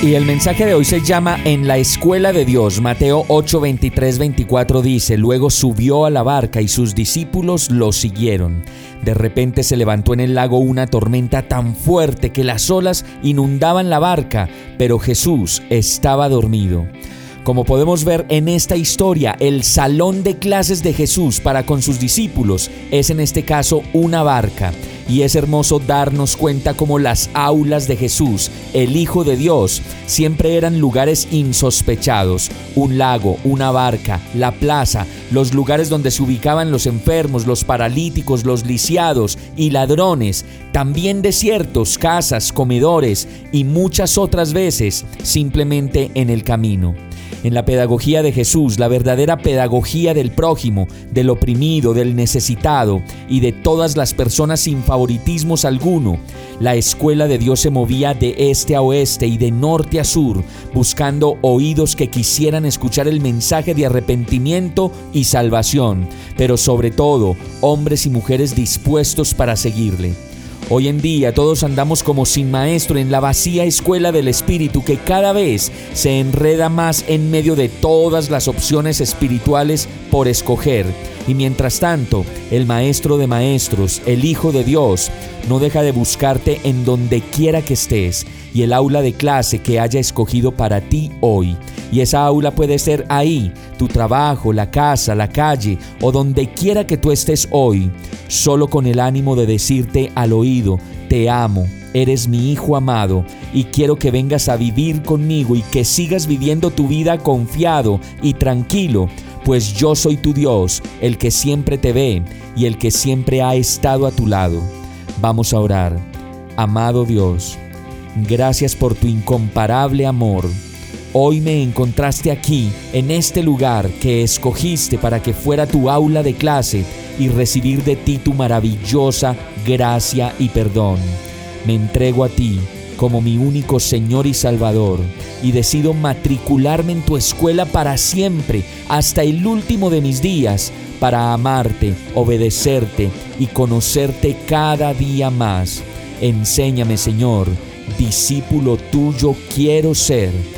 Y el mensaje de hoy se llama En la escuela de Dios. Mateo 8, 23, 24 dice, Luego subió a la barca y sus discípulos lo siguieron. De repente se levantó en el lago una tormenta tan fuerte que las olas inundaban la barca, pero Jesús estaba dormido. Como podemos ver en esta historia, el salón de clases de Jesús para con sus discípulos es en este caso una barca. Y es hermoso darnos cuenta como las aulas de Jesús, el Hijo de Dios, siempre eran lugares insospechados. Un lago, una barca, la plaza, los lugares donde se ubicaban los enfermos, los paralíticos, los lisiados y ladrones, también desiertos, casas, comedores y muchas otras veces simplemente en el camino en la pedagogía de Jesús, la verdadera pedagogía del prójimo, del oprimido, del necesitado y de todas las personas sin favoritismos alguno. La escuela de Dios se movía de este a oeste y de norte a sur, buscando oídos que quisieran escuchar el mensaje de arrepentimiento y salvación, pero sobre todo hombres y mujeres dispuestos para seguirle. Hoy en día todos andamos como sin maestro en la vacía escuela del espíritu que cada vez se enreda más en medio de todas las opciones espirituales por escoger. Y mientras tanto, el maestro de maestros, el Hijo de Dios, no deja de buscarte en donde quiera que estés y el aula de clase que haya escogido para ti hoy. Y esa aula puede ser ahí, tu trabajo, la casa, la calle o donde quiera que tú estés hoy, solo con el ánimo de decirte al oído, te amo, eres mi hijo amado y quiero que vengas a vivir conmigo y que sigas viviendo tu vida confiado y tranquilo, pues yo soy tu Dios, el que siempre te ve y el que siempre ha estado a tu lado. Vamos a orar. Amado Dios, gracias por tu incomparable amor Hoy me encontraste aquí, en este lugar que escogiste para que fuera tu aula de clase y recibir de ti tu maravillosa gracia y perdón. Me entrego a ti como mi único Señor y Salvador y decido matricularme en tu escuela para siempre, hasta el último de mis días, para amarte, obedecerte y conocerte cada día más. Enséñame, Señor, discípulo tuyo quiero ser